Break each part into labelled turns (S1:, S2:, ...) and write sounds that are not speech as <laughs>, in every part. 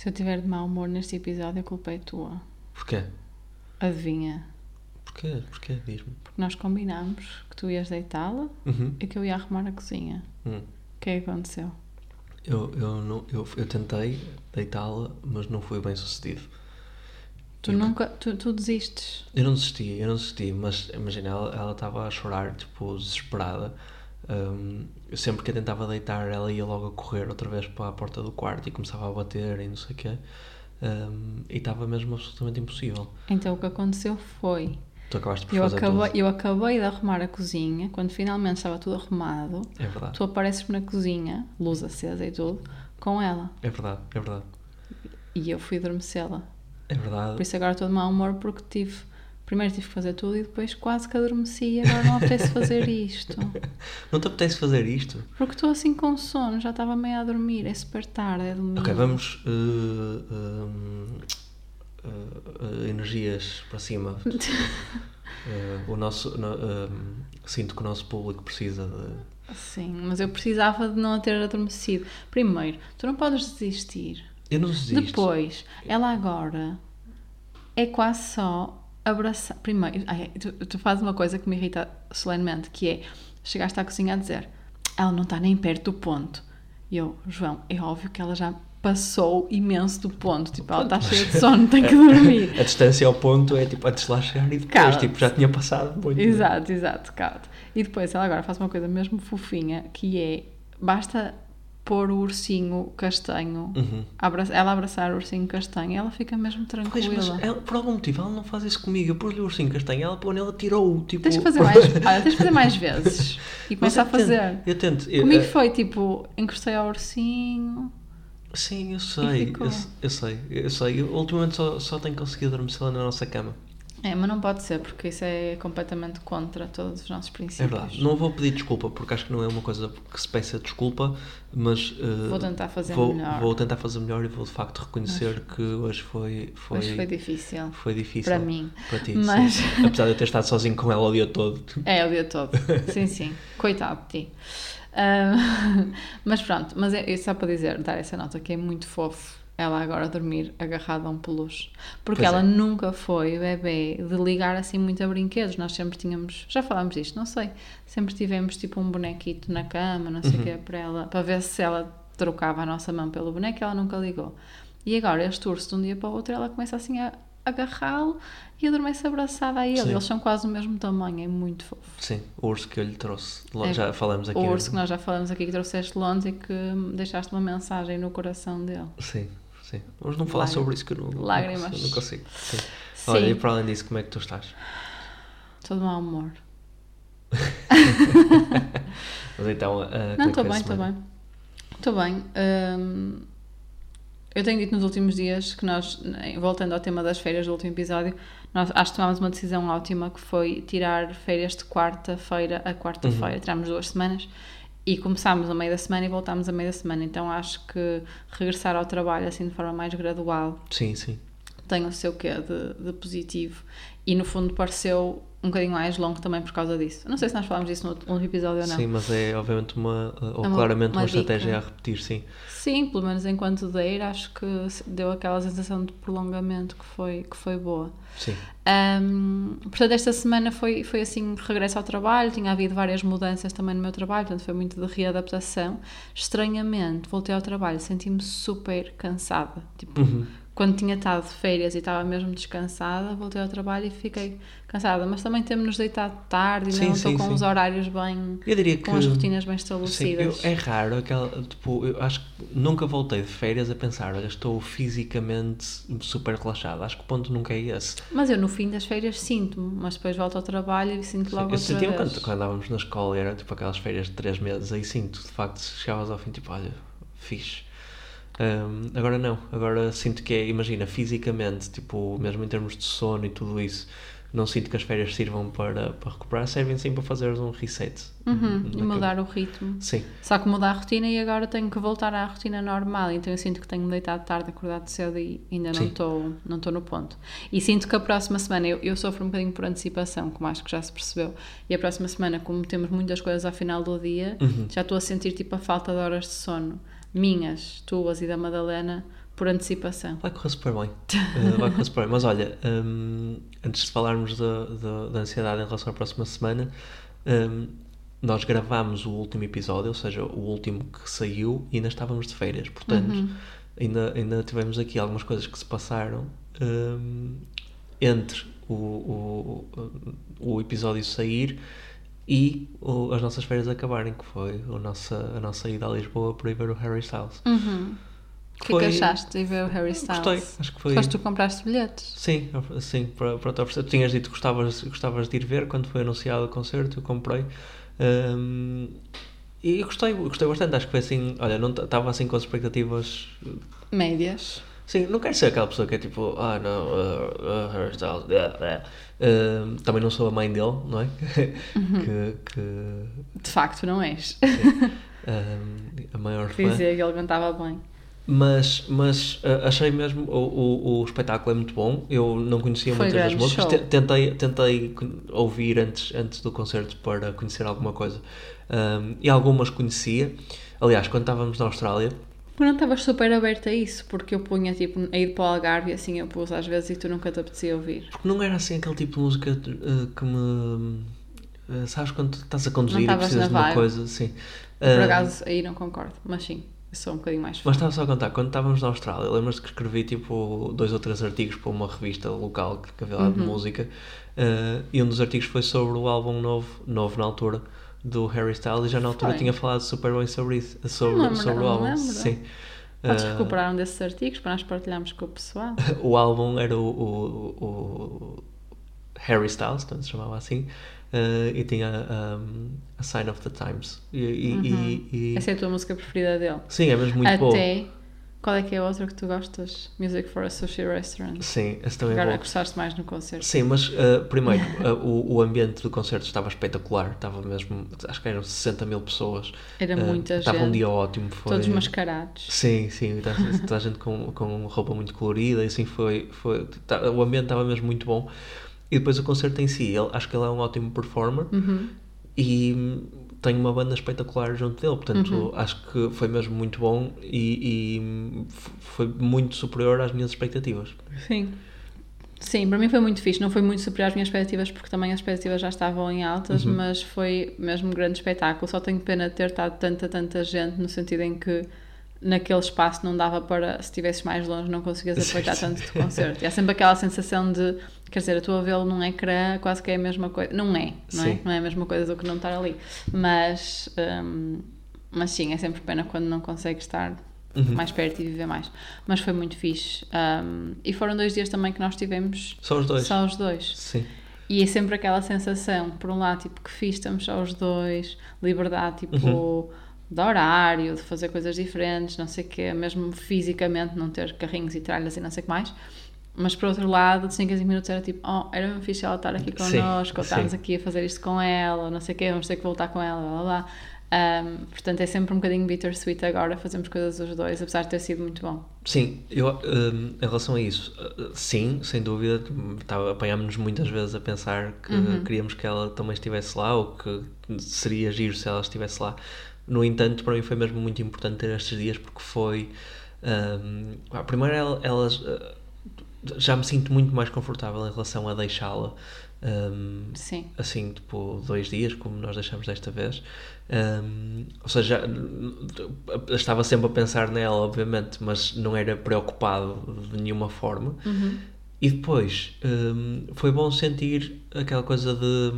S1: Se eu tiver de mau humor neste episódio, a culpa é tua.
S2: Porquê?
S1: Adivinha?
S2: Porquê? Porquê? Diz-me.
S1: Porque nós combinámos que tu ias deitá-la
S2: Uhum.
S1: e que eu ia arrumar a cozinha.
S2: Hum.
S1: O que é que aconteceu?
S2: Eu, eu, não, eu, eu tentei deitá-la, mas não foi bem sucedido.
S1: Tu
S2: E que-
S1: nunca. Tu, tu desistes.
S2: Eu não desisti, eu não desisti, mas imagina, ela ela estava a chorar, tipo, desesperada. Hum, eu sempre que a tentava deitar, ela ia logo a correr outra vez para a porta do quarto e começava a bater e não sei o quê. Hum, e estava mesmo absolutamente impossível.
S1: Então o que aconteceu foi.
S2: Tu acabaste por
S1: Eu
S2: fazer
S1: acabei,
S2: tudo.
S1: eu acabei de arrumar a cozinha, quando finalmente estava tudo arrumado,
S2: É verdade,
S1: tu apareces na cozinha, luz acesa e tudo, com ela.
S2: é verdade, é verdade.
S1: E eu fui adormecê-la.
S2: É verdade.
S1: Por isso agora estou de mau humor porque tive. Primeiro tive que fazer tudo e depois quase que adormeci e agora não apetece fazer isto. <laughs>
S2: Não te apetece fazer isto?
S1: Porque estou assim com sono, já estava meio a dormir, é super tarde, é domingo.
S2: Ok, vamos. uh, uh, uh, energias para cima. Uh, <laughs> o nosso, no- um, sinto que o nosso público precisa de.
S1: Sim, mas eu precisava de não a ter adormecido. Primeiro, tu não podes desistir.
S2: Eu não desisto.
S1: Depois, ela agora é quase só abraçar. Primeiro, ai, tu, tu fazes uma coisa que me irrita solenemente, que é chegaste à cozinha a dizer ela não está nem perto do ponto. E eu, João, é óbvio que ela já passou imenso do ponto. Tipo, ela está cheia de sono, tem que <laughs> dormir.
S2: A distância ao ponto é tipo antes de lá chegar e depois, tipo, já tinha passado muito.
S1: Exato, exato, calma. E depois ela agora faz uma coisa mesmo fofinha, que é, basta pôr o ursinho castanho,
S2: Uhum.
S1: abra- ela abraçar o ursinho castanho, ela fica mesmo
S2: Pois,
S1: tranquila.
S2: mas ela, por algum motivo ela não faz isso comigo. Eu pus-lhe o ursinho castanho, ela pôs ela tirou tipo.
S1: Tens de fazer <laughs> mais, olha, tens de fazer mais vezes. E
S2: Mas
S1: começa a
S2: eu tento,
S1: fazer.
S2: Eu tento. eu-
S1: Comigo
S2: eh,
S1: foi tipo, encostei ao ursinho.
S2: Sim, eu sei, eu, eu sei, eu sei. Eu, ultimamente só, só tenho conseguido adormecê-la na nossa cama.
S1: É, mas não pode ser, porque isso é completamente contra todos os nossos
S2: É
S1: princípios.
S2: verdade. Não vou pedir desculpa, porque acho que não é uma coisa que se peça desculpa, mas eh,
S1: Vou tentar fazer
S2: vou,
S1: melhor.
S2: vou tentar fazer melhor e vou de facto reconhecer que hoje foi, foi,
S1: Mas foi difícil.
S2: foi difícil.
S1: Para mim.
S2: Para ti,
S1: Mas-
S2: sim. Apesar de eu ter estado sozinho com ela o dia todo. <laughs>
S1: É, o dia todo. Sim, sim. Coitado de ti. Ah, <laughs> mas pronto, mas é, é só para dizer, dar essa nota que é muito fofo ela agora dormir agarrada a um peluche. Porque
S2: Pois
S1: ela
S2: é.
S1: nunca foi bebê de ligar assim muito a brinquedos. Nós sempre tínhamos, já falámos disto, não sei, sempre tivemos tipo um bonequito na cama, não sei o
S2: Uhum.
S1: que, para ela, para ver se ela trocava a nossa mão pelo boneco, ela nunca ligou. E agora este urso de um dia para o outro ela começa assim a agarrá-lo e adormece abraçada a ele.
S2: Sim.
S1: Eles são quase o mesmo tamanho, é muito fofo.
S2: Sim, o urso que eu lhe trouxe.
S1: É,
S2: já falamos aqui.
S1: O
S2: né?
S1: urso que nós já falamos aqui que trouxeste de Londres e que deixaste uma mensagem no coração dele.
S2: Sim, sim. Vamos não falar
S1: Lágrimas.
S2: sobre isso que eu não, não
S1: Lágrimas.
S2: consigo- não consigo. Sim.
S1: Sim,
S2: Olha, e para além disso, como é que tu estás?
S1: estou de mau humor. <laughs>
S2: Mas então, é
S1: Não, estou
S2: a
S1: bem, estou bem. Estou bem. Hum, eu tenho dito nos últimos dias que nós, voltando ao tema das férias do último episódio, nós acho que tomámos uma decisão ótima que foi tirar férias de quarta-feira a quarta-feira.
S2: Uhum.
S1: Tirámos duas semanas e começámos a meio da semana e voltámos a meio da semana. Então acho que regressar ao trabalho assim de forma mais gradual
S2: Sim, sim.
S1: tem o seu quê de, de positivo e no fundo pareceu um bocadinho mais longo também por causa disso. Não sei se nós falámos disso no outro episódio ou não.
S2: Sim, mas é obviamente uma, ou
S1: É uma-
S2: claramente uma,
S1: uma
S2: estratégia a repetir, sim.
S1: Sim, pelo menos enquanto der, acho que deu aquela sensação de prolongamento que foi, que foi boa.
S2: Sim.
S1: Ahm, portanto, esta semana foi, foi assim, regresso ao trabalho, tinha havido várias mudanças também no meu trabalho, portanto foi muito de readaptação. Estranhamente, voltei ao trabalho, senti-me super cansada. Tipo,
S2: Uhum.
S1: Quando tinha estado de férias e estava mesmo descansada, voltei ao trabalho e fiquei cansada. Mas também temos-nos deitado tarde e
S2: Sim,
S1: não estou com
S2: sim.
S1: os horários bem.
S2: Eu diria que.
S1: com as rotinas bem
S2: Sim, eu-
S1: estabelecidas.
S2: é raro aquela. Tipo, eu acho que nunca voltei de férias a pensar, olha, estou fisicamente super relaxado. Acho que o ponto nunca é esse.
S1: Mas eu no fim das férias sinto-me, mas depois volto ao trabalho e sinto
S2: Sim,
S1: logo
S2: eu
S1: outra
S2: sentia
S1: vez.
S2: quando, quando andávamos na escola era tipo aquelas férias de 3 meses, aí sinto, de facto, se chegavas ao fim, tipo, olha, fixe. Hum, agora não, agora sinto que é, imagina, fisicamente, tipo, mesmo em termos de sono e tudo isso, não sinto que as férias sirvam para, para recuperar, servem sim para fazeres um reset.
S1: Uhum, e mudar o ritmo.
S2: Sim,
S1: Só que mudar a rotina e agora tenho que voltar à rotina normal. Então eu sinto que tenho me deitado tarde, acordado cedo e ainda não estou não no ponto. E sinto que a próxima semana, eu, eu sofro um bocadinho por antecipação, como acho que já se percebeu. E a próxima semana, como temos muitas coisas ao final do dia,
S2: Uhum.
S1: já estou a sentir tipo a falta de horas de sono. Minhas, tuas e da Madalena, por antecipação.
S2: Vai correr super bem. Uh, vai correr super bem. Mas olha, um, antes de falarmos da, da, da, ansiedade em relação à próxima semana, um, nós gravámos o último episódio, ou seja, o último que saiu, e ainda estávamos de férias. Portanto, uhum. ainda, ainda tivemos aqui algumas coisas que se passaram um, entre o, o, o episódio sair e o, as nossas férias acabarem, que foi a nossa, a nossa ida a Lisboa para ir ver o Harry Styles.
S1: Uhum. O que é que achaste de ver o Harry Styles?
S2: Gostei, acho que foi.
S1: Foste tu compraste bilhetes?
S2: Sim, sim, para, para tu tinhas dito que gostavas, gostavas de ir ver quando foi anunciado o concerto, eu comprei. Um, e gostei, gostei bastante, acho que foi assim, olha, não estava assim com as expectativas
S1: médias.
S2: Sim, não quero ser aquela pessoa que é tipo, ah não, uh, uh, Styles, uh, também não sou a mãe dele, não é? Uhum. que, que,
S1: De facto, não és.
S2: Um, a maior
S1: fã. Dizia que ele cantava bem.
S2: Mas, mas uh, achei mesmo o, o, o, espetáculo é muito bom. Eu não conhecia Foi muitas das músicas. Tentei, tentei ouvir antes, antes do concerto para conhecer alguma coisa. Um, e algumas conhecia. Aliás, quando estávamos na Austrália,
S1: mas não estavas super aberta a isso, porque eu punha tipo a ir para o Algarve e assim eu pus às vezes e tu nunca te apetecia ouvir.
S2: Porque não era assim aquele tipo de música uh, que me. Uh, sabes quando estás a conduzir e precisas de uma coisa? Sim.
S1: Por acaso aí não concordo, mas sim. Eu sou um bocadinho mais
S2: fã. Mas estava só a contar, quando estávamos na Austrália, lembras-te que escrevi tipo dois ou três artigos para uma revista local que havia lá uhum. de música e um dos artigos foi sobre o álbum novo, novo na altura, do Harry Styles e já na altura foi. tinha falado super bem sobre isso, sobre,
S1: lembro,
S2: sobre o álbum. Sim.
S1: Podes uh, recuperar um desses artigos para nós partilharmos com o pessoal? <laughs>
S2: o álbum era o, o, o Harry Styles, então se chamava assim, uh, e tinha um, A Sign of the Times. E, uhum. e, e,
S1: Essa é a tua música preferida dele?
S2: Sim, é mesmo muito boa.
S1: Até qual é que é a outra que tu gostas? Music for a Sushi Restaurant.
S2: Sim, essa também
S1: Agora
S2: é
S1: gostaste mais no concerto.
S2: Sim, mas uh, primeiro, uh, <laughs> o, o ambiente do concerto estava espetacular. Estava mesmo, acho que eram 60 mil pessoas.
S1: Era uh, muita
S2: estava
S1: gente.
S2: um dia ótimo. Foi...
S1: Todos mascarados.
S2: Sim, sim. Toda a gente com, com roupa muito colorida e assim foi. foi tá, o ambiente estava mesmo muito bom. E depois o concerto em si, ele, acho que ele é um ótimo performer.
S1: Uhum.
S2: E tem uma banda espetacular junto dele, portanto uhum. acho que foi mesmo muito bom e, e, foi muito superior às minhas expectativas.
S1: Sim. Sim, para mim foi muito fixe. Não foi muito superior às minhas expectativas, porque também as expectativas já estavam em altas, uhum. mas foi mesmo um grande espetáculo. Só tenho pena de ter estado tanta, tanta gente, no sentido em que naquele espaço não dava para, se estivesses mais longe, não conseguias <laughs> aproveitar tanto do concerto. E há sempre aquela sensação de, quer dizer, a tua vê-lo num ecrã quase que é a mesma coisa. Não é, não é? Não é a mesma coisa do que não estar ali. Mas, um, mas sim, é sempre pena quando não consegues estar uhum. mais perto e viver mais. Mas foi muito fixe. Um, e foram dois dias também que nós tivemos.
S2: Só os dois.
S1: Só os dois.
S2: Sim.
S1: E é sempre aquela sensação, por um lado, tipo, que fixe, estamos só os dois, liberdade, tipo. Uhum de horário, de fazer coisas diferentes, não sei o quê, mesmo fisicamente não ter carrinhos e tralhas e não sei o que mais. Mas por outro lado, de 5 a 5 minutos era tipo, oh, era mesmo fixe ela estar aqui connosco, ou estarmos aqui a fazer isto com ela, não sei o quê, vamos ter que voltar com ela, blá blá blá. Um, portanto, é sempre um bocadinho bittersweet agora, fazemos coisas os dois, apesar de ter sido muito bom.
S2: Sim, eu, um, em relação a isso, uh, sim, sem dúvida, apanhámos-nos muitas vezes a pensar que uhum. queríamos que ela também estivesse lá, ou que seria giro se ela estivesse lá. No entanto, para mim foi mesmo muito importante ter estes dias porque foi. Um, primeiro, elas. Já me sinto muito mais confortável em relação a deixá-la. Um,
S1: Sim.
S2: Assim, tipo, dois dias, como nós deixamos desta vez. Um, ou seja, estava sempre a pensar nela, obviamente, mas não era preocupado de nenhuma forma.
S1: Uhum.
S2: E depois um, foi bom sentir aquela coisa de.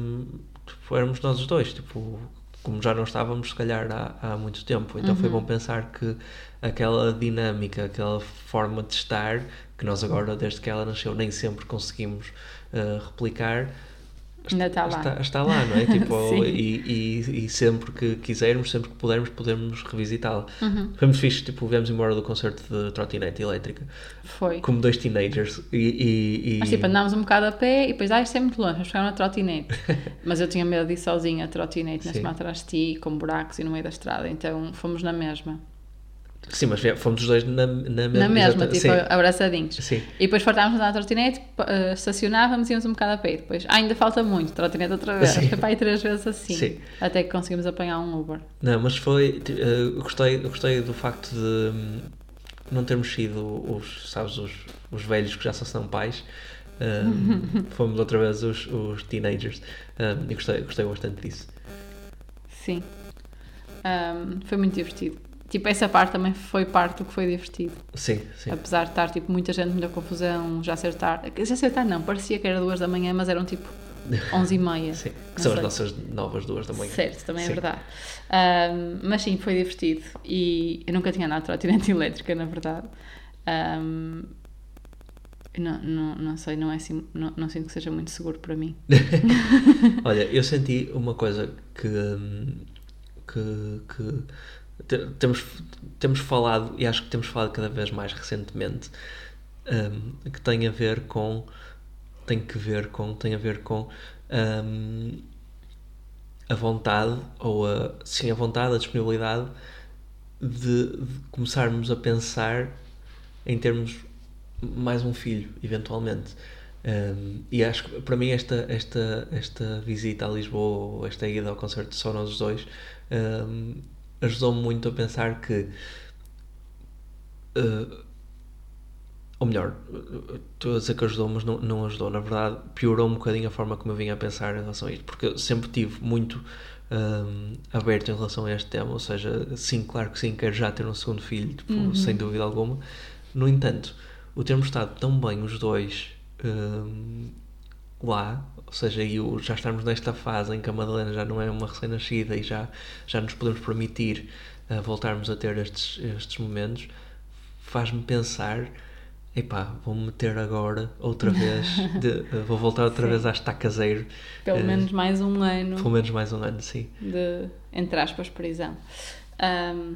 S2: Tipo, éramos nós os dois, tipo, como já não estávamos, se calhar, há, há muito tempo. Então uhum. foi bom pensar que aquela dinâmica, aquela forma de estar, que nós agora, desde que ela nasceu, nem sempre conseguimos uh, replicar,
S1: Ainda está lá.
S2: Está, está lá, não é? Tipo, <laughs> e, e, e, sempre que quisermos, sempre que pudermos, podemos revisitá-la.
S1: Uhum.
S2: Muito fixe, tipo, viemos embora do concerto de trotinete elétrica.
S1: Foi.
S2: Como dois teenagers. E, e,
S1: Mas tipo, andámos um bocado a pé e depois, ah, isto é muito longe, vamos pegar uma trotinete. <laughs> Mas eu tinha medo de ir sozinha a trotinete, na semana atrás de ti, com buracos e no meio da estrada, então fomos na mesma.
S2: Sim, mas fomos os dois na, na mesma.
S1: Na mesma, tipo, sim. abraçadinhos.
S2: Sim.
S1: E depois fartámos na trotinete, uh, estacionávamos e íamos um bocado a pé. Depois, ah, ainda falta muito, trotinete outra vez. Sim. <laughs> Foi três vezes assim.
S2: Sim.
S1: Até que conseguimos apanhar um Uber.
S2: Não, mas foi. Uh, gostei, gostei do facto de. não termos sido os, sabes, os, os velhos que já só são pais. Um, <laughs> fomos outra vez os, os teenagers um, e gostei, gostei bastante disso.
S1: Sim. Um, foi muito divertido. Tipo, essa parte também foi parte do que foi divertido.
S2: Sim, sim.
S1: Apesar de estar tipo, muita gente, muita confusão, já ser tarde. Já ser tarde não, parecia que era duas da manhã, mas eram tipo <laughs> 11 e meia.
S2: Sim, que são
S1: sei.
S2: as nossas novas duas da manhã.
S1: Certo, também
S2: Sim.
S1: é verdade. Ahm, mas sim, foi divertido. E eu nunca tinha andado de trotinete <laughs> elétrica, na verdade. Ahm, não, não, não sei, não, é assim, não, não sinto que seja muito seguro para mim. <laughs>
S2: Olha, eu senti uma coisa que, hum, que, que temos, temos falado, e acho que temos falado cada vez mais recentemente, hum, que tem a ver com tem que ver com tem a ver com hum, a vontade ou a sim a vontade a disponibilidade de, de começarmos a pensar em termos mais um filho eventualmente. Um, e acho que para mim esta, esta, esta visita a Lisboa, esta ida ao concerto de Só Nós os Dois, um, ajudou-me muito a pensar que, uh, ou melhor, estou a dizer que ajudou, mas não, não ajudou, na verdade piorou um bocadinho a forma como eu vinha a pensar em relação a isto, porque eu sempre tive muito um, aberto em relação a este tema, ou seja, sim, claro que sim, quero já ter um segundo filho, tipo, sem dúvida alguma. No entanto, o termos estado tão bem os dois hum, lá, ou seja, e o, já estarmos nesta fase em que a Madalena já não é uma recém-nascida e já, já nos podemos permitir uh, voltarmos a ter estes, estes momentos, faz-me pensar. Epá, vou-me meter agora outra <laughs> vez, de- uh, vou voltar outra
S1: Sim.
S2: vez a estar caseiro,
S1: Pelo
S2: Eh,
S1: menos mais um ano
S2: pelo menos mais um ano, sim.
S1: de, entre aspas, prisão. Ahm,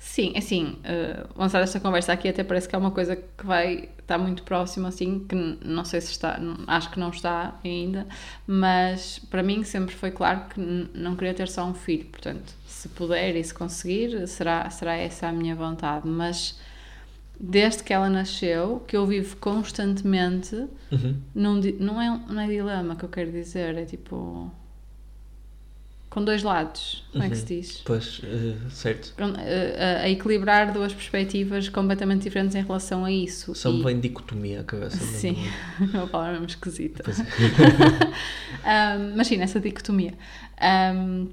S1: sim, assim, uh, lançar esta conversa aqui até parece que é uma coisa que vai estar muito próxima, assim, que não sei se está, acho que não está ainda, mas para mim sempre foi claro que não queria ter só um filho, portanto, se puder e se conseguir, será, será essa a minha vontade, mas desde que ela nasceu, que eu vivo constantemente
S2: Uhum.
S1: di- não, é, não é dilema que eu quero dizer, é tipo. Com dois lados, como é que se diz?
S2: Pois, uh, certo.
S1: Com- a, a- equilibrar duas perspectivas completamente diferentes em relação a isso.
S2: Me
S1: E-
S2: vem dicotomia a cabeça. não-
S1: Sim, é <laughs> uma palavra mesmo esquisita.
S2: Pois é. <laughs>
S1: Um, mas sim, nessa dicotomia. Um,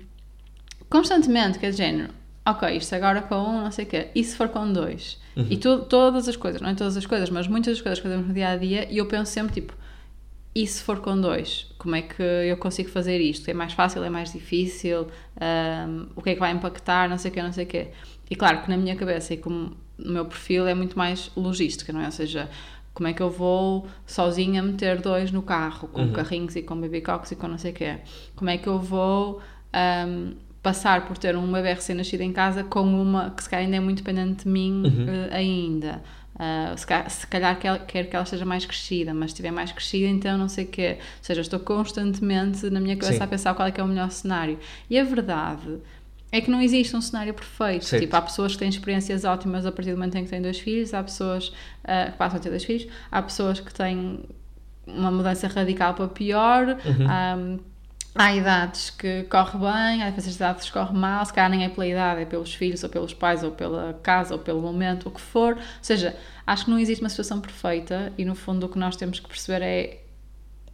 S1: constantemente, que é de género, ok, isto agora com um, não sei o quê, e se for com dois?
S2: Uhum.
S1: E tu, todas as coisas, não é todas as coisas, mas muitas das coisas que fazemos no dia a dia, e eu penso sempre, tipo, e se for com dois? Como é que eu consigo fazer isto? É mais fácil? É mais difícil? Um, o que é que vai impactar? Não sei o quê, não sei o quê. E claro que na minha cabeça e como no meu perfil é muito mais logística, não é? Ou seja, como é que eu vou sozinha meter dois no carro, com
S2: Uhum.
S1: carrinhos e com baby cocks e com não sei o quê? Como é que eu vou um, passar por ter um bebê recém-nascido em casa com uma que se calhar ainda é muito dependente de mim
S2: Uhum.
S1: eh, ainda? Uh, se, ca- se calhar quer, quero que ela esteja mais crescida, mas se estiver mais crescida, então não sei o quê. Ou seja, estou constantemente na minha cabeça
S2: Sim.
S1: a pensar qual é que é o melhor cenário. E a verdade é que não existe um cenário perfeito.
S2: Certo.
S1: Tipo, há pessoas que têm experiências ótimas a partir do momento em que têm dois filhos, há pessoas uh, que passam a ter dois filhos, há pessoas que têm uma mudança radical para pior.
S2: Uhum.
S1: um, Há idades que corre bem, há diferentes idades que corre mal, se calhar nem é pela idade, é pelos filhos, ou pelos pais, ou pela casa, ou pelo momento, o que for. Ou seja, acho que não existe uma situação perfeita e no fundo o que nós temos que perceber é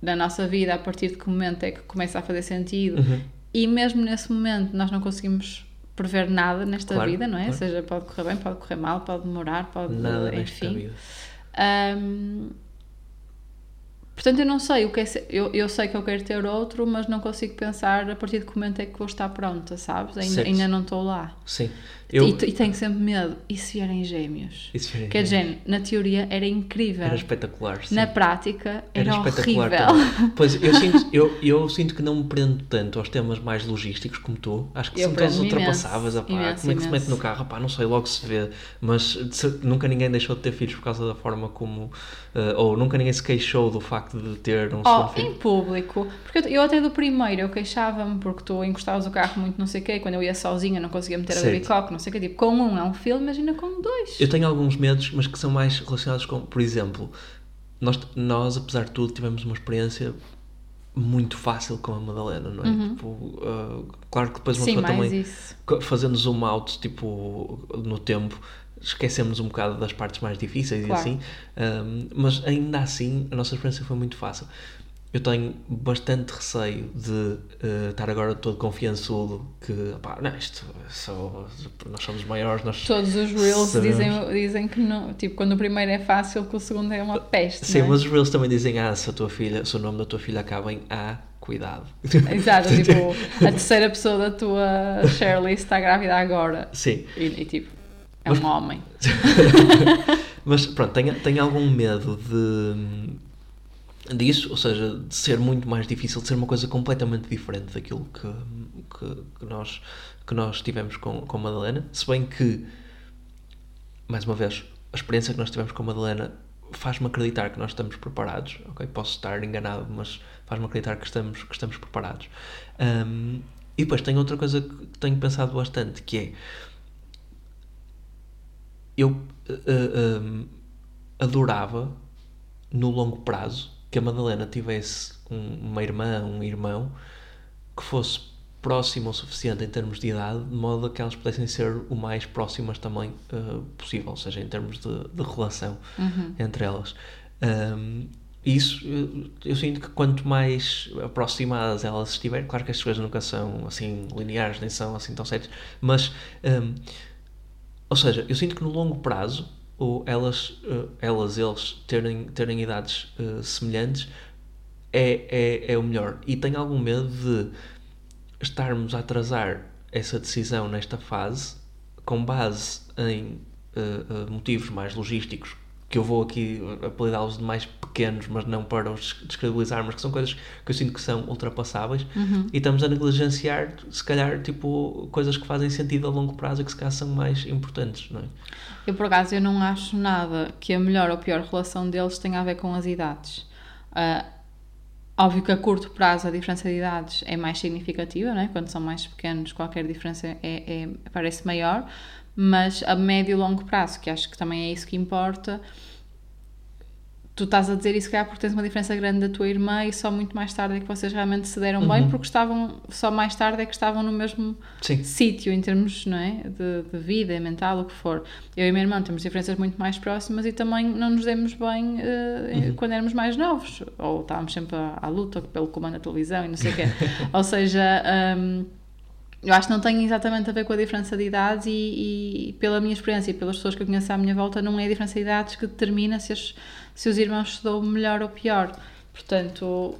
S1: na nossa vida, a partir de que momento é que começa a fazer sentido
S2: Uhum.
S1: e mesmo nesse momento nós não conseguimos prever nada nesta
S2: Claro,
S1: vida, não é?
S2: claro.
S1: Ou seja, pode correr bem, pode correr mal, pode demorar, pode.
S2: Nada
S1: enfim.
S2: vida.
S1: Portanto, eu não sei o que é eu, eu sei que eu quero ter outro, mas não consigo pensar a partir de que momento é que vou estar pronta, sabes? Ainda, ainda não estou lá.
S2: Sim. Eu,
S1: E, e tenho sempre medo. E se vierem gêmeos?
S2: Isso era,
S1: Quer dizer, na teoria era incrível.
S2: era espetacular. Sim.
S1: Na prática era,
S2: espetacular
S1: horrível.
S2: também. <laughs> Pois eu sinto, eu, eu sinto que não me prendo tanto aos temas mais logísticos como tu. Acho que
S1: Eu
S2: são todos ultrapassáveis.
S1: imenso, imenso,
S2: como é que se mete
S1: imenso.
S2: no carro? Opá, não sei, logo se vê. Mas nunca ninguém deixou de ter filhos por causa da forma como. eh, ou nunca ninguém se queixou do facto de ter um
S1: Oh,
S2: filho.
S1: em público, porque eu, eu até do primeiro eu queixava-me porque tu encostavas o carro muito não sei o quê, quando eu ia sozinha não conseguia meter a
S2: Certo.
S1: baby cock, não sei o quê, tipo, com um é um filme, imagina com dois.
S2: Eu tenho alguns medos, mas que são mais relacionados com, por exemplo, nós, nós apesar de tudo, tivemos uma experiência muito fácil com a Madalena, não é? Tipo, ah, claro que depois uma
S1: Uhum. Sim,
S2: pessoa também
S1: isso.
S2: fazendo zoom out tipo no tempo esquecemos um bocado das partes mais difíceis
S1: Claro.
S2: e assim, um, mas ainda assim a nossa experiência foi muito fácil. Eu tenho bastante receio de uh, estar agora todo confiançudo que, pá, não, isto, só, nós somos maiores, nós
S1: Todos os Reels
S2: sabemos.
S1: dizem, dizem que não, tipo, quando o primeiro é fácil, que o segundo é uma peste.
S2: Sim,
S1: é?
S2: mas os Reels também dizem, ah, se, a tua filha, se o nome da tua filha acaba em A, cuidado.
S1: Exato, <laughs> tipo, a terceira pessoa da tua list está grávida agora.
S2: Sim,
S1: E, e, tipo, é
S2: Mas-
S1: um homem. <laughs>
S2: mas pronto, tenho, tenho algum medo de disso, ou seja, de ser muito mais difícil, de ser uma coisa completamente diferente daquilo que, que, que nós, que nós tivemos com, com Madalena, se bem que, mais uma vez, a experiência que nós tivemos com Madalena faz-me acreditar que nós estamos preparados, ok? Posso estar enganado, mas faz-me acreditar que estamos, que estamos preparados. Um, e depois tem outra coisa que tenho pensado bastante, que é eu uh, uh, adorava no longo prazo que a Madalena tivesse um- uma irmã, um irmão que fosse próximo o suficiente em termos de idade, de modo a que elas pudessem ser o mais próximas também uh, possível, ou seja, em termos de, de relação entre elas. Um, isso, eu, eu sinto que quanto mais aproximadas elas estiverem, claro que estas coisas nunca são assim lineares, nem são assim tão certas, mas um, ou seja, eu sinto que no longo prazo, ou elas, eh, elas eles terem, terem idades eh, semelhantes é, é, é o melhor. E tenho algum medo de estarmos a atrasar essa decisão nesta fase com base em eh, motivos mais logísticos que eu vou aqui apelidá-los de mais pequenos, mas não para os descredibilizar, mas que são coisas que eu sinto que são ultrapassáveis e estamos a negligenciar, se calhar, tipo, coisas que fazem sentido a longo prazo e que se calhar são mais importantes, não é?
S1: Eu, por acaso, eu não acho nada que a melhor ou pior relação deles tenha a ver com as idades. Ah, óbvio que a curto prazo a diferença de idades é mais significativa, né? quando são mais pequenos qualquer diferença é, é- parece maior, mas a médio e longo prazo, que acho que também é isso que importa, tu estás a dizer isso, calhar, porque tens uma diferença grande da tua irmã e só muito mais tarde é que vocês realmente se deram bem, porque estavam, só mais tarde é que estavam no mesmo sítio em termos não é? de, de vida, mental, o que for. Eu e a minha irmã temos diferenças muito mais próximas e também não nos demos bem eh, quando éramos mais novos, ou estávamos sempre à, à luta pelo comando da televisão e não sei o quê. <laughs> ou seja, hum, eu acho que não tem exatamente a ver com a diferença de idades e, e pela minha experiência e pelas pessoas que eu conheço à minha volta, não é a diferença de idades que determina se os, se os irmãos dão melhor ou pior. Portanto,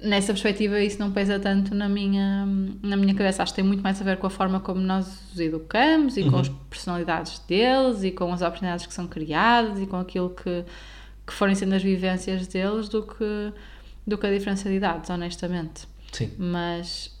S1: nessa perspectiva isso não pesa tanto na minha, na minha cabeça. Acho que tem muito mais a ver com a forma como nós os educamos e com as personalidades deles e com as oportunidades que são criadas e com aquilo que, que forem sendo as vivências deles do que, do que a diferença de idades, honestamente.
S2: Sim.
S1: Mas,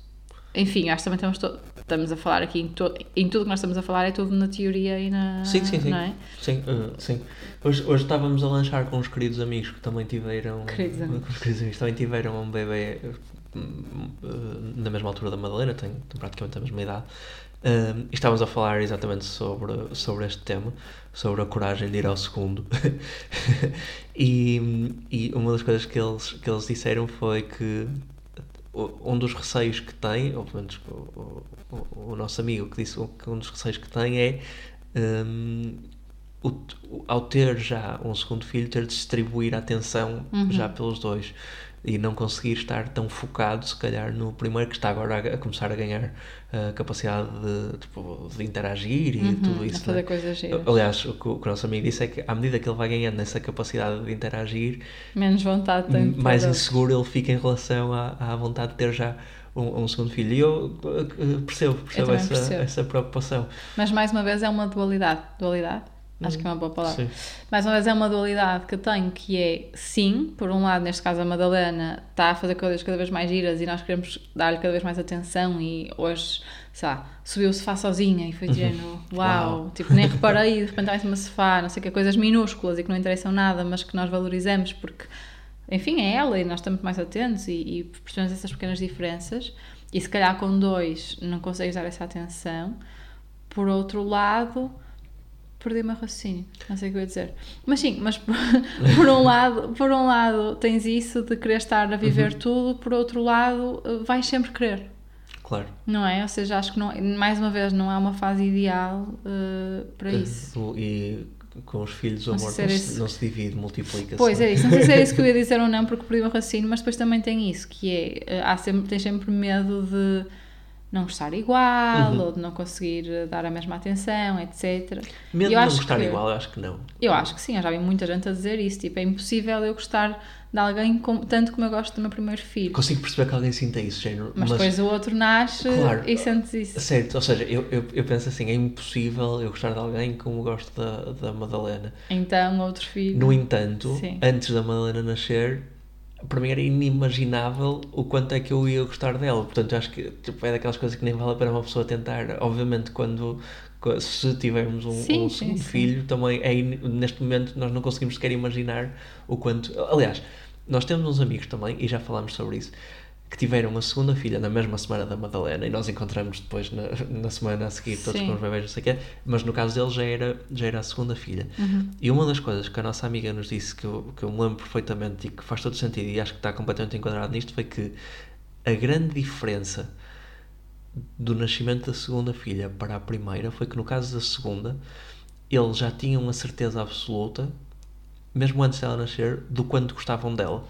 S1: enfim, acho que também estamos, estamos a falar aqui em, em tudo que nós estamos a falar é tudo na teoria e na.
S2: Sim, sim, sim.
S1: É?
S2: Sim, uh, sim. Hoje, hoje estávamos a lanchar com uns queridos amigos que também tiveram.
S1: Queridos amigos.
S2: os queridos amigos também tiveram um bebê uh, uh, na mesma altura da Madalena, tem, praticamente a mesma idade. Um, e estávamos a falar exatamente sobre, sobre este tema, sobre a coragem de ir ao segundo. <laughs> e, e uma das coisas que eles, que eles disseram foi que um dos receios que tem, ou pelo menos o, o- o- nosso amigo que disse que um dos receios que tem é hum, o- ao ter já um segundo filho, ter de distribuir a atenção já pelos dois e não conseguir estar tão focado, se calhar, no primeiro que está agora a, a começar a ganhar a capacidade de, tipo, de interagir e tudo
S1: a
S2: isso.
S1: fazer
S2: né?
S1: coisas giras.
S2: Aliás, o que, o que o nosso amigo disse é que à medida que ele vai ganhando essa capacidade de interagir,
S1: Menos vontade tem
S2: mais inseguro ele fica em relação à, à vontade de ter já um, um segundo filho. E eu uh, percebo, percebo,
S1: também
S2: essa,
S1: percebo.
S2: essa preocupação.
S1: Mas mais uma vez é uma dualidade. Dualidade? Acho que é uma boa palavra.
S2: Sim.
S1: Mais uma vez é uma dualidade que eu tenho que é sim, por um lado, neste caso a Madalena está a fazer coisas cada vez mais giras e nós queremos dar-lhe cada vez mais atenção e hoje, sei lá, subiu o sofá sozinha e foi dizendo uau,
S2: Uau.
S1: tipo, nem reparei de repente cima do sofá, não sei o que, coisas minúsculas e que não interessam nada, mas que nós valorizamos porque, enfim, é ela e nós estamos mais atentos e, e percebemos essas pequenas diferenças e se calhar com dois não consegues dar essa atenção. Por outro lado, perdi-me a raciocínio, não sei o que eu ia dizer. Mas sim, mas <laughs> por, um lado, por um lado tens isso de querer estar a viver tudo, por outro lado eh, vais sempre querer.
S2: Claro.
S1: Não é? Ou seja, acho que não, mais uma vez não é uma fase ideal uh, para isso.
S2: Uh, e com os filhos o amor não, se, não se divide, multiplica-se.
S1: Pois é isso, não sei se é isso que eu ia dizer <laughs> ou não, porque perdi o raciocínio, mas depois também tem isso, que é, há sempre, tens sempre medo de não gostar igual uhum. ou de não conseguir dar a mesma atenção, etc.
S2: Mesmo não gostar que, igual, eu acho que não.
S1: Eu acho que sim, eu já vi muita gente a dizer isso, tipo, é impossível eu gostar de alguém com, tanto como eu gosto do meu primeiro filho.
S2: Consigo perceber que alguém sinta isso, género.
S1: Mas, mas depois o outro nasce claro, e sentes isso.
S2: Certo, ou seja, eu, eu, eu penso assim, é impossível eu gostar de alguém como gosto da, da Madalena.
S1: Então, outro filho.
S2: No entanto, sim. antes da Madalena nascer, para mim era inimaginável o quanto é que eu ia gostar dela. Portanto, acho que tipo, é daquelas coisas que nem vale a pena uma pessoa tentar. Obviamente, quando se tivermos um, sim, um segundo sim, filho, sim. também é neste momento nós não conseguimos sequer imaginar o quanto. Aliás, nós temos uns amigos também, e já falámos sobre isso, que tiveram a segunda filha na mesma semana da Madalena e nós encontramos depois na, na semana a seguir todos Sim. com os bebés, não sei o quê, mas no caso dele já era, já era a segunda filha.
S1: Uhum.
S2: E uma das coisas que a nossa amiga nos disse que eu, que eu me lembro perfeitamente e que faz todo sentido e acho que está completamente enquadrado nisto foi que a grande diferença do nascimento da segunda filha para a primeira foi que no caso da segunda eles já tinham a certeza absoluta, mesmo antes dela nascer, do quanto gostavam dela.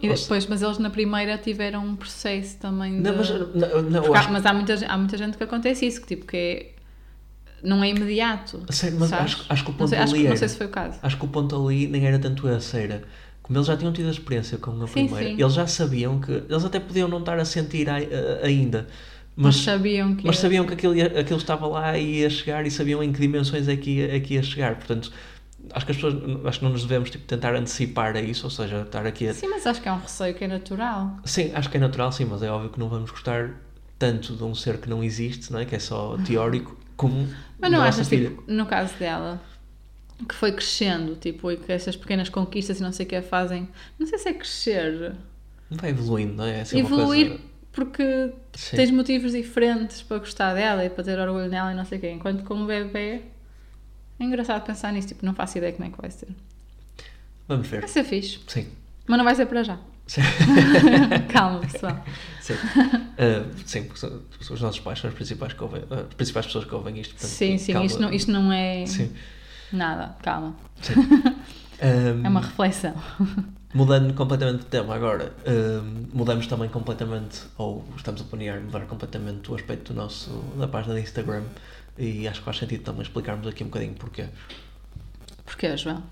S1: E depois, mas eles na primeira tiveram um processo também de...
S2: Não, mas, não, não,
S1: acho... mas há, muita, há muita gente que acontece isso, que tipo que é, não é imediato.
S2: Sério, mas acho, acho, que o ponto
S1: não sei,
S2: ali
S1: acho,
S2: era,
S1: não sei se foi o caso.
S2: Acho que o ponto ali nem era tanto esse, era como eles já tinham tido a experiência com a sim, primeira, sim. eles já sabiam que eles até podiam não estar a sentir a, a, ainda.
S1: Mas, mas, sabiam que,
S2: mas sabiam que aquilo, aquilo estava lá e ia chegar e sabiam em que dimensões é que ia, é que ia chegar. Portanto, acho que as pessoas acho que não nos devemos tipo, tentar antecipar a isso, ou seja, estar aqui a...
S1: Sim, mas acho que é um receio que é natural.
S2: Sim, acho que é natural, sim, mas é óbvio que não vamos gostar tanto de um ser que não existe, não é? que é só teórico, <laughs> como
S1: Mas não achas, tipo, no caso dela, que foi crescendo, tipo, e que essas pequenas conquistas e não sei o que fazem, não sei se é crescer...
S2: Vai evoluindo, não é? Assim,
S1: Evoluir
S2: coisa...
S1: porque sim. tens motivos diferentes para gostar dela e para ter orgulho nela e não sei o quê, enquanto com o bebê é engraçado pensar nisso, tipo, não faço ideia como é que vai ser.
S2: Vamos ver.
S1: Vai ser fixe.
S2: Sim.
S1: Mas não vai ser para já. <laughs> Calma, pessoal.
S2: Sim. Uh, sim, os nossos pais são as principais, que ouvem, as principais pessoas que ouvem isto. Portanto,
S1: sim, sim, isto não, isto não é sim. nada, calma.
S2: Sim. <laughs>
S1: Um, é uma reflexão.
S2: Mudando completamente de tema agora, um, mudamos também completamente, ou estamos a planear mudar completamente o aspecto do nosso, da página do Instagram e acho que faz sentido também explicarmos aqui um bocadinho porquê.
S1: Porquê, João?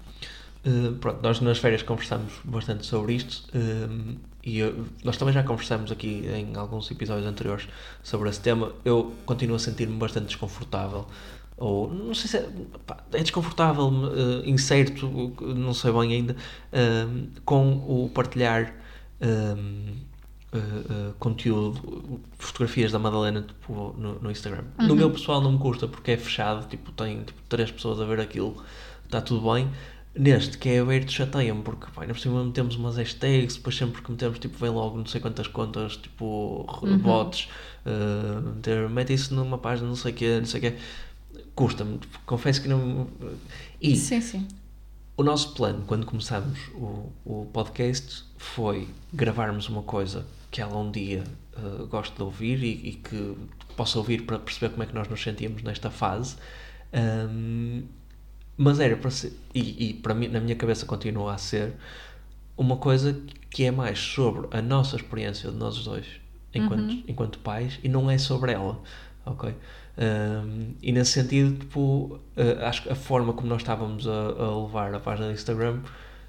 S2: Uh, pronto, nós nas férias conversamos bastante sobre isto uh, e eu, nós também já conversamos aqui em alguns episódios anteriores sobre esse tema. Eu continuo a sentir-me bastante desconfortável, ou não sei se é, pá, é desconfortável, uh, incerto, não sei bem ainda, com o partilhar uh, conteúdo, fotografias da Madalena tipo, no, no Instagram. Uhum. No meu pessoal não me custa porque é fechado, tipo, tem tipo, três pessoas a ver aquilo, está tudo bem. Neste, que é aberto, chateia-me, porque pá, ainda por cima metemos umas hashtags, depois sempre que metemos, tipo, vem logo não sei quantas contas, tipo, uhum. bots, uh, mete isso numa página, não sei o quê, não sei o quê. Custa-me, confesso que não.
S1: E sim, sim.
S2: o nosso plano, quando começámos o, o podcast, foi gravarmos uma coisa que ela um dia uh, goste de ouvir e, e, que possa ouvir para perceber como é que nós nos sentíamos nesta fase. Um, mas era para ser, e, e, para mim, na minha cabeça continua a ser uma coisa que é mais sobre a nossa experiência de nós dois enquanto, uhum. enquanto pais e não é sobre ela, ok? Um, e nesse sentido, tipo, uh, acho que a forma como nós estávamos a, a levar a página do Instagram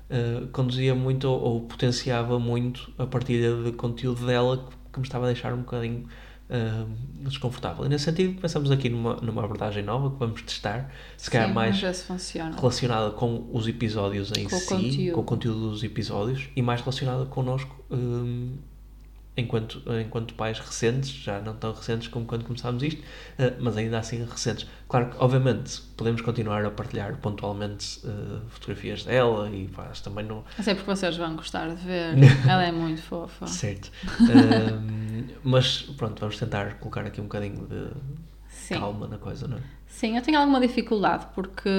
S2: uh, conduzia muito ou, ou, potenciava muito a partilha de conteúdo dela que me estava a deixar um bocadinho uh, desconfortável. E nesse sentido, pensamos aqui numa, numa abordagem nova que vamos testar, se calhar mais relacionada com os episódios em
S1: com
S2: si, com o conteúdo dos episódios e mais relacionada connosco. Um, enquanto, enquanto pais recentes, já não tão recentes como quando começámos isto, uh, mas ainda assim recentes. Claro que, obviamente, podemos continuar a partilhar pontualmente uh, fotografias dela e pá, também não.
S1: Mas é porque vocês vão gostar de ver, <laughs> ela é muito fofa.
S2: Certo. Uh, mas pronto, vamos tentar colocar aqui um bocadinho de Sim. calma na coisa, não é?
S1: Sim, eu tenho alguma dificuldade porque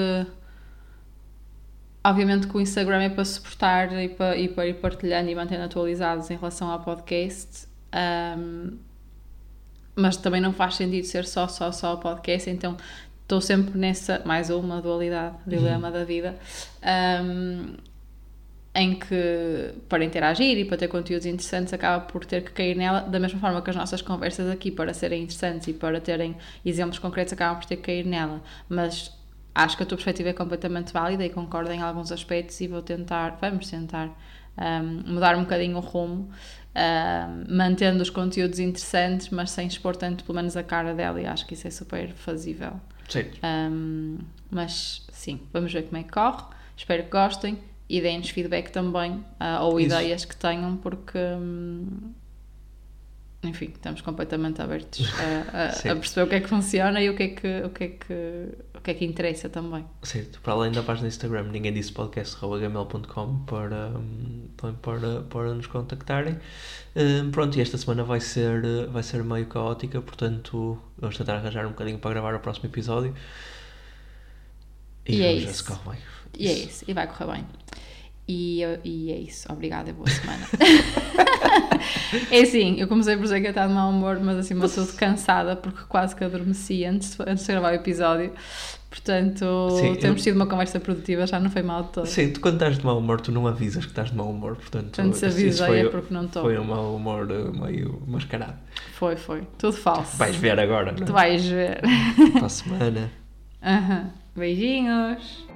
S1: Obviamente que o Instagram é para suportar e para, e para ir partilhando e mantendo atualizados em relação ao podcast. Um, mas também não faz sentido ser só, só, só podcast, então estou sempre nessa, mais uma dualidade, dilema da vida, um, em que para interagir e para ter conteúdos interessantes acaba por ter que cair nela, da mesma forma que as nossas conversas aqui, para serem interessantes e para terem exemplos concretos, acabam por ter que cair nela, mas acho que a tua perspectiva é completamente válida e concordo em alguns aspectos e vou tentar, vamos tentar um, mudar um bocadinho o rumo, um, mantendo os conteúdos interessantes, mas sem expor tanto pelo menos a cara dela e acho que isso é super fazível.
S2: Certo.
S1: Um, mas sim, vamos ver como é que corre. Espero que gostem e deem-nos feedback também uh, ou
S2: Isso.
S1: ideias que tenham, porque hum, enfim, estamos completamente abertos a, a- <laughs> a perceber o que é que funciona e o que é que, o que, é que, o que, é que interessa também.
S2: Certo, para além da página do Instagram, ninguém disse podcast.gmail.com para, também para, para nos contactarem. Hum, pronto, e esta semana vai ser, vai ser meio caótica, portanto vamos tentar arranjar um bocadinho para gravar o próximo episódio.
S1: E é
S2: vamos ver
S1: isso. E é isso, e vai correr bem. E, eu- e é isso, obrigada e boa semana. <laughs> é assim, eu comecei por dizer que eu estava de mau humor, mas assim, mas tudo cansada porque quase que adormeci antes, de- antes de gravar o episódio. Portanto,
S2: Sim,
S1: temos
S2: eu-
S1: tido uma conversa produtiva, já não foi mal de todo.
S2: Sim, tu quando estás de mau humor, tu não avisas que estás de mau humor, portanto,
S1: Portanto, se
S2: isso
S1: avisei
S2: foi,
S1: é porque não estou.
S2: foi um mau humor eh, meio mascarado.
S1: Foi, foi. Tudo falso.
S2: Vais ver agora, não
S1: Tu
S2: é?
S1: vais ver.
S2: Para a semana. <laughs>
S1: Aham. Beijinhos.